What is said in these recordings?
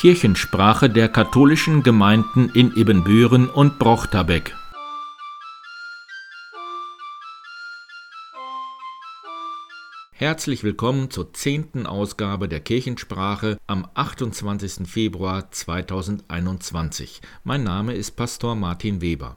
Kirchensprache der katholischen Gemeinden in Ibbenbüren und Brochterbeck. Herzlich willkommen zur zehnten Ausgabe der Kirchensprache am 28. Februar 2021. Mein Name ist Pastor Martin Weber.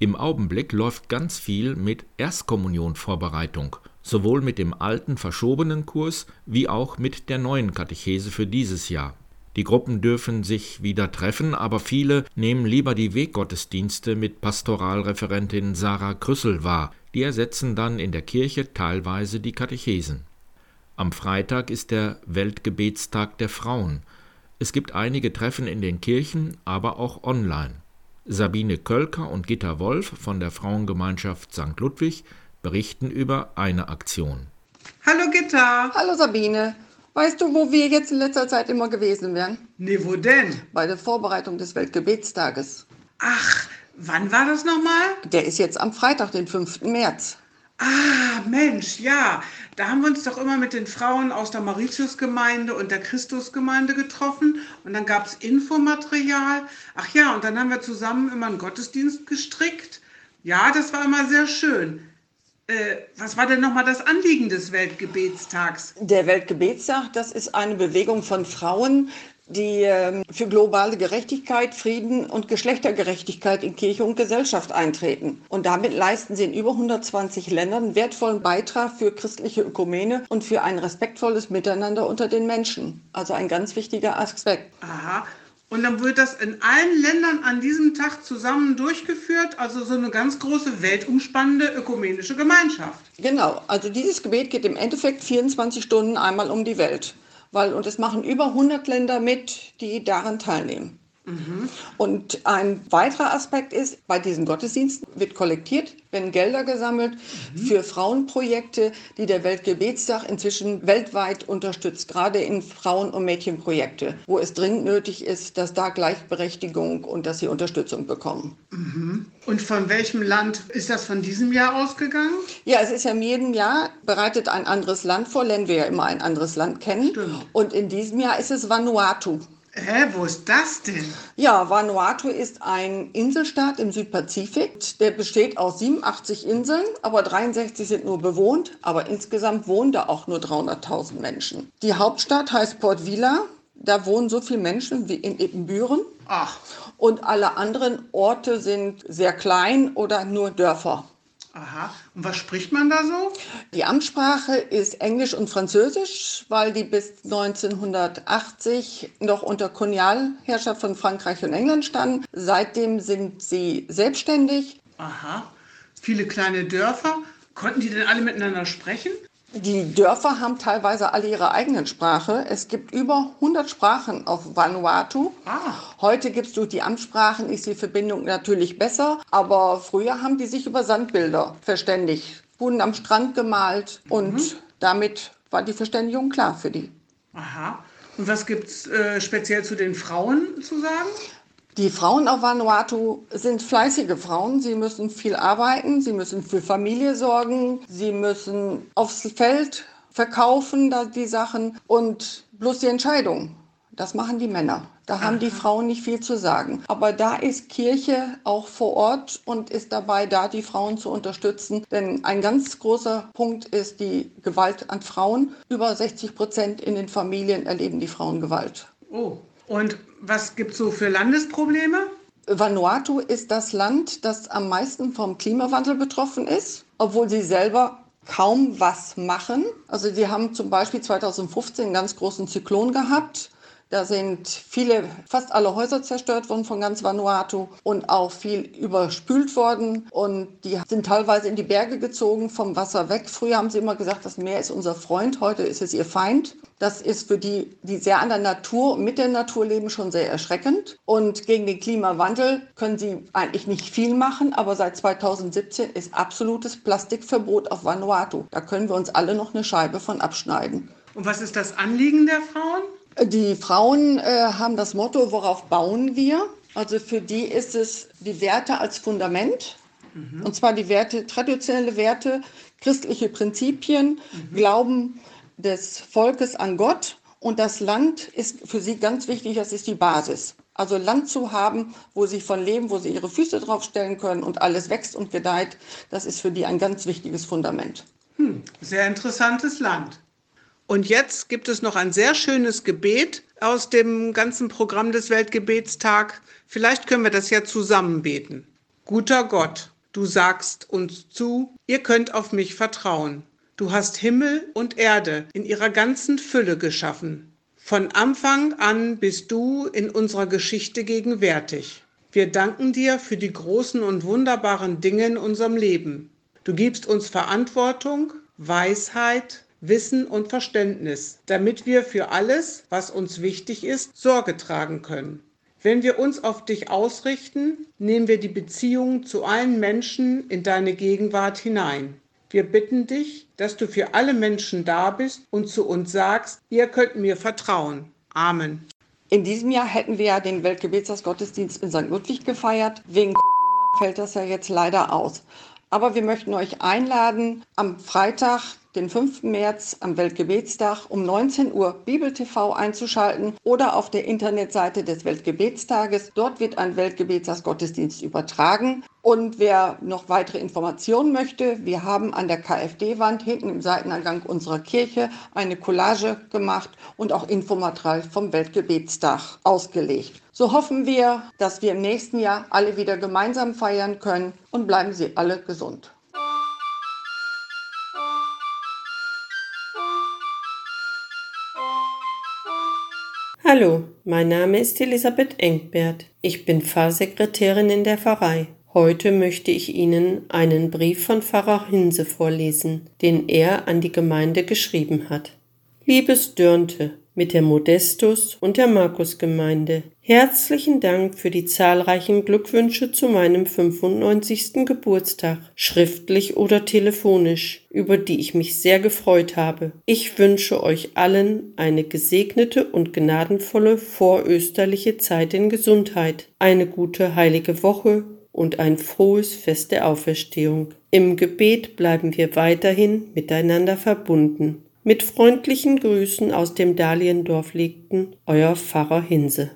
Im Augenblick läuft ganz viel mit Erstkommunionvorbereitung, sowohl mit dem alten verschobenen Kurs wie auch mit der neuen Katechese für dieses Jahr. Die Gruppen dürfen sich wieder treffen, aber viele nehmen lieber die Weggottesdienste mit Pastoralreferentin Sarah Krüssel wahr. Die ersetzen dann in der Kirche teilweise die Katechesen. Am Freitag ist der Weltgebetstag der Frauen. Es gibt einige Treffen in den Kirchen, aber auch online. Sabine Kölker und Gitta Wolf von der Frauengemeinschaft St. Ludwig berichten über eine Aktion. Hallo Gitta. Hallo Sabine. Weißt du, wo wir jetzt in letzter Zeit immer gewesen wären? Nee, wo denn? Bei der Vorbereitung des Weltgebetstages. Ach, wann war das nochmal? Der ist jetzt am Freitag, den 5. März. Ah, Mensch, ja. Da haben wir uns doch immer mit den Frauen aus der Mauritiusgemeinde und der Christusgemeinde getroffen. Und dann gab es Infomaterial. Ach ja, und dann haben wir zusammen immer einen Gottesdienst gestrickt. Ja, das war immer sehr schön. Äh, was war denn nochmal das Anliegen des Weltgebetstags? Der Weltgebetstag, das ist eine Bewegung von Frauen, die ähm, für globale Gerechtigkeit, Frieden und Geschlechtergerechtigkeit in Kirche und Gesellschaft eintreten. Und damit leisten sie in über 120 Ländern einen wertvollen Beitrag für christliche Ökumene und für ein respektvolles Miteinander unter den Menschen. Also ein ganz wichtiger Aspekt. Aha. Und dann wird das in allen Ländern an diesem Tag zusammen durchgeführt, also so eine ganz große weltumspannende ökumenische Gemeinschaft. Genau, also dieses Gebet geht im Endeffekt 24 Stunden einmal um die Welt, weil und es machen über 100 Länder mit, die daran teilnehmen. Und ein weiterer Aspekt ist, bei diesen Gottesdiensten wird kollektiert, werden Gelder gesammelt für Frauenprojekte, die der Weltgebetstag inzwischen weltweit unterstützt, gerade in Frauen- und Mädchenprojekte, wo es dringend nötig ist, dass da Gleichberechtigung und dass sie Unterstützung bekommen. Und von welchem Land ist das von diesem Jahr ausgegangen? Ja, es ist ja in jedem Jahr bereitet ein anderes Land vor, lernen wir ja immer ein anderes Land kennen. Stimmt. Und in diesem Jahr ist es Vanuatu. Hä, wo ist das denn? Ja, Vanuatu ist ein Inselstaat im Südpazifik. Der besteht aus 87 Inseln, aber 63 sind nur bewohnt. Aber insgesamt wohnen da auch nur 300.000 Menschen. Die Hauptstadt heißt Port Vila. Da wohnen so viele Menschen wie in Ibbenbüren. Ach, Und alle anderen Orte sind sehr klein oder nur Dörfer. Aha. Und was spricht man da so? Die Amtssprache ist Englisch und Französisch, weil die bis 1980 noch unter Kolonialherrschaft von Frankreich und England standen. Seitdem sind sie selbstständig. Aha. Viele kleine Dörfer. Konnten die denn alle miteinander sprechen? Die Dörfer haben teilweise alle ihre eigenen Sprache. Es gibt über 100 Sprachen auf Vanuatu. Ah. Heute gibt es durch die Amtssprachen, ist die Verbindung natürlich besser. Aber früher haben die sich über Sandbilder verständigt, wurden am Strand gemalt und damit war die Verständigung klar für die. Aha. Und was gibt's äh, speziell zu den Frauen zu sagen? Die Frauen auf Vanuatu sind fleißige Frauen. Sie müssen viel arbeiten, sie müssen für Familie sorgen, sie müssen aufs Feld verkaufen da die Sachen und bloß die Entscheidung. Das machen die Männer. Da haben die Frauen nicht viel zu sagen. Aber da ist Kirche auch vor Ort und ist dabei da, die Frauen zu unterstützen. Denn ein ganz großer Punkt ist die Gewalt an Frauen. Über 60 Prozent in den Familien erleben die Frauen Gewalt. Oh. Und was gibt's so für Landesprobleme? Vanuatu ist das Land, das am meisten vom Klimawandel betroffen ist, obwohl sie selber kaum was machen. Also sie haben zum Beispiel 2015 einen ganz großen Zyklon gehabt. Da sind viele, fast alle Häuser zerstört worden von ganz Vanuatu und auch viel überspült worden. Und die sind teilweise in die Berge gezogen, vom Wasser weg. Früher haben sie immer gesagt, das Meer ist unser Freund, heute ist es ihr Feind. Das ist für die, die sehr an der Natur, mit der Natur leben, schon sehr erschreckend. Und gegen den Klimawandel können sie eigentlich nicht viel machen, aber seit 2017 ist absolutes Plastikverbot auf Vanuatu. Da können wir uns alle noch eine Scheibe von abschneiden. Und was ist das Anliegen der Frauen? Die Frauen äh, haben das Motto, worauf bauen wir? Also für die ist es die Werte als Fundament. Und zwar die Werte, traditionelle Werte, christliche Prinzipien, Glauben des Volkes an Gott Und das Land ist für sie ganz wichtig, das ist die Basis. Also Land zu haben, wo sie von leben, wo sie ihre Füße draufstellen können und alles wächst und gedeiht, das ist für die ein ganz wichtiges Fundament. Hm, sehr interessantes Land. Und jetzt gibt es noch ein sehr schönes Gebet aus dem ganzen Programm des Weltgebetstag. Vielleicht können wir das ja zusammen beten. Guter Gott, du sagst uns zu, ihr könnt auf mich vertrauen. Du hast Himmel und Erde in ihrer ganzen Fülle geschaffen. Von Anfang an bist du in unserer Geschichte gegenwärtig. Wir danken dir für die großen und wunderbaren Dinge in unserem Leben. Du gibst uns Verantwortung, Weisheit, Wissen und Verständnis, damit wir für alles, was uns wichtig ist, Sorge tragen können. Wenn wir uns auf dich ausrichten, nehmen wir die Beziehung zu allen Menschen in deine Gegenwart hinein. Wir bitten dich, dass du für alle Menschen da bist und zu uns sagst, ihr könnt mir vertrauen. Amen. In diesem Jahr hätten wir ja den Weltgebetsgottesdienst in St. Ludwig gefeiert. Wegen Corona fällt das ja jetzt leider aus. Aber wir möchten euch einladen, am Freitag, den 5. März am Weltgebetstag um 19 Uhr Bibel TV einzuschalten oder auf der Internetseite des Weltgebetstages. Dort wird ein Weltgebetstagsgottesdienst übertragen. Und wer noch weitere Informationen möchte, wir haben an der KfD-Wand hinten im Seiteneingang unserer Kirche eine Collage gemacht und auch Infomaterial vom Weltgebetstag ausgelegt. So hoffen wir, dass wir im nächsten Jahr alle wieder gemeinsam feiern können und bleiben Sie alle gesund. Hallo, mein Name ist Elisabeth Engbert. Ich bin Pfarrsekretärin in der Pfarrei. Heute möchte ich Ihnen einen Brief von Pfarrer Hinse vorlesen, den er an die Gemeinde geschrieben hat. Liebes Dörnte, mit der Modestus und der Markusgemeinde. Herzlichen Dank für die zahlreichen Glückwünsche zu meinem 95. Geburtstag, schriftlich oder telefonisch, über die ich mich sehr gefreut habe. Ich wünsche euch allen eine gesegnete und gnadenvolle vorösterliche Zeit in Gesundheit, eine gute heilige Woche und ein frohes Fest der Auferstehung. Im Gebet bleiben wir weiterhin miteinander verbunden. Mit freundlichen Grüßen aus dem Dahliendorf legten euer Pfarrer Hinse.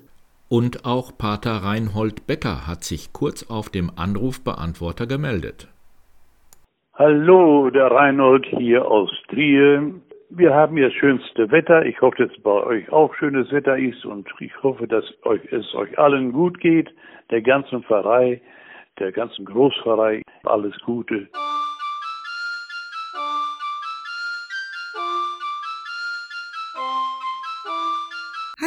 Und auch Pater Reinhold Becker hat sich kurz auf dem Anrufbeantworter gemeldet. Hallo, der Reinhold hier aus Trier. Wir haben hier schönste Wetter. Ich hoffe, dass bei euch auch schönes Wetter ist und ich hoffe, dass euch, es euch allen gut geht, der ganzen Pfarrei, der ganzen Großpfarrei. Alles Gute.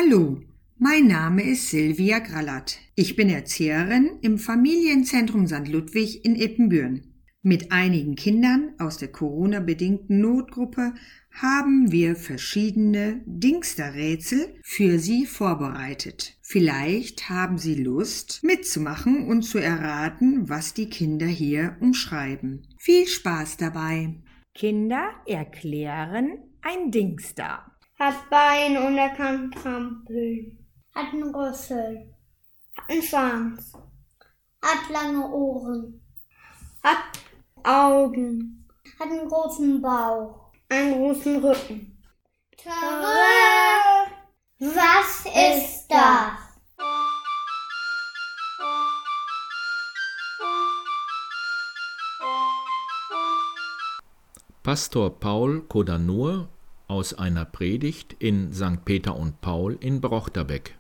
Hallo, mein Name ist Silvia Grallert. Ich bin Erzieherin im Familienzentrum St. Ludwig in Ippenbüren. Mit einigen Kindern aus der Corona-bedingten Notgruppe haben wir verschiedene Dingsterrätsel für Sie vorbereitet. Vielleicht haben Sie Lust mitzumachen und zu erraten, was die Kinder hier umschreiben. Viel Spaß dabei! Kinder erklären ein Dingster. Hat Bein und er kann trampeln. Hat einen Rüssel. Hat einen Schwanz. Hat lange Ohren. Hat Augen. Hat einen großen Bauch. Einen großen Rücken. Törö! Was ist das? Pastor Paul Kodanur aus einer Predigt in St. Peter und Paul in Brochterbeck.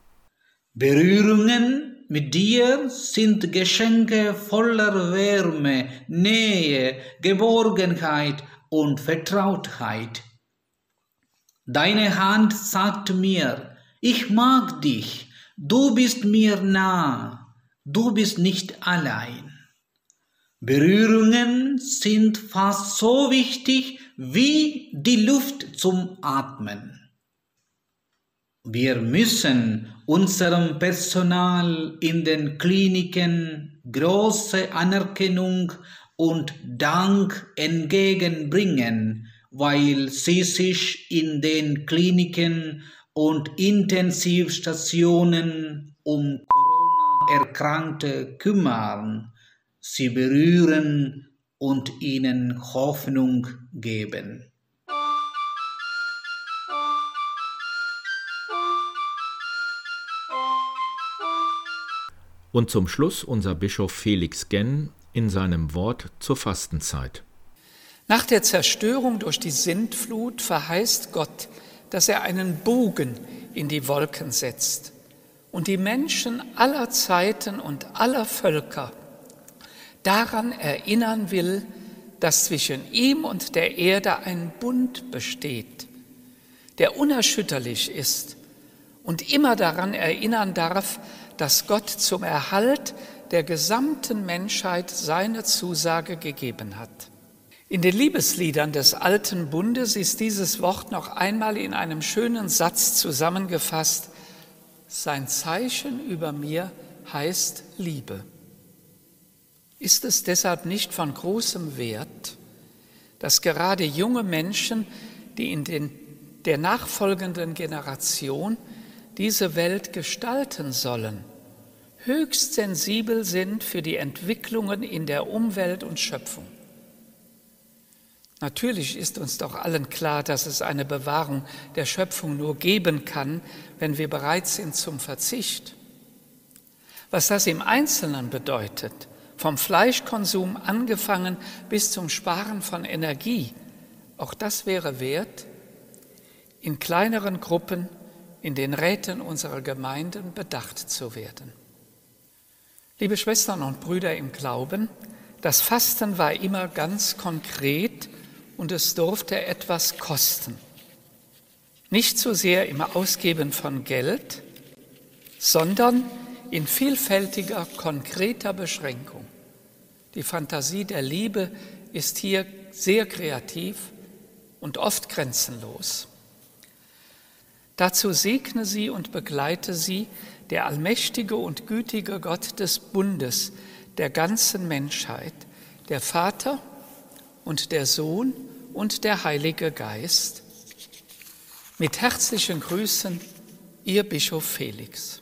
Berührungen mit dir sind Geschenke voller Wärme, Nähe, Geborgenheit und Vertrautheit. Deine Hand sagt mir, ich mag dich, du bist mir nah, du bist nicht allein. Berührungen sind fast so wichtig wie die Luft zum Atmen. Wir müssen unserem Personal in den Kliniken große Anerkennung und Dank entgegenbringen, weil sie sich in den Kliniken und Intensivstationen um Corona-Erkrankte kümmern sie berühren und ihnen Hoffnung geben. Und zum Schluss unser Bischof Felix Genn in seinem Wort zur Fastenzeit. Nach der Zerstörung durch die Sintflut verheißt Gott, dass er einen Bogen in die Wolken setzt und die Menschen aller Zeiten und aller Völker daran erinnern will, dass zwischen ihm und der Erde ein Bund besteht, der unerschütterlich ist und immer daran erinnern darf, dass Gott zum Erhalt der gesamten Menschheit seine Zusage gegeben hat. In den Liebesliedern des alten Bundes ist dieses Wort noch einmal in einem schönen Satz zusammengefasst. Sein Zeichen über mir heißt Liebe. Ist es deshalb nicht von großem Wert, dass gerade junge Menschen, die in den, der nachfolgenden Generation diese Welt gestalten sollen, höchst sensibel sind für die Entwicklungen in der Umwelt und Schöpfung? Natürlich ist uns doch allen klar, dass es eine Bewahrung der Schöpfung nur geben kann, wenn wir bereit sind zum Verzicht. Was das im Einzelnen bedeutet, vom Fleischkonsum angefangen bis zum Sparen von Energie, auch das wäre wert, in kleineren Gruppen in den Räten unserer Gemeinden bedacht zu werden. Liebe Schwestern und Brüder im Glauben, das Fasten war immer ganz konkret und es durfte etwas kosten. Nicht so sehr im Ausgeben von Geld, sondern in vielfältiger, konkreter Beschränkung. Die Fantasie der Liebe ist hier sehr kreativ und oft grenzenlos. Dazu segne sie und begleite sie der allmächtige und gütige Gott des Bundes der ganzen Menschheit, der Vater und der Sohn und der Heilige Geist. Mit herzlichen Grüßen, Ihr Bischof Felix.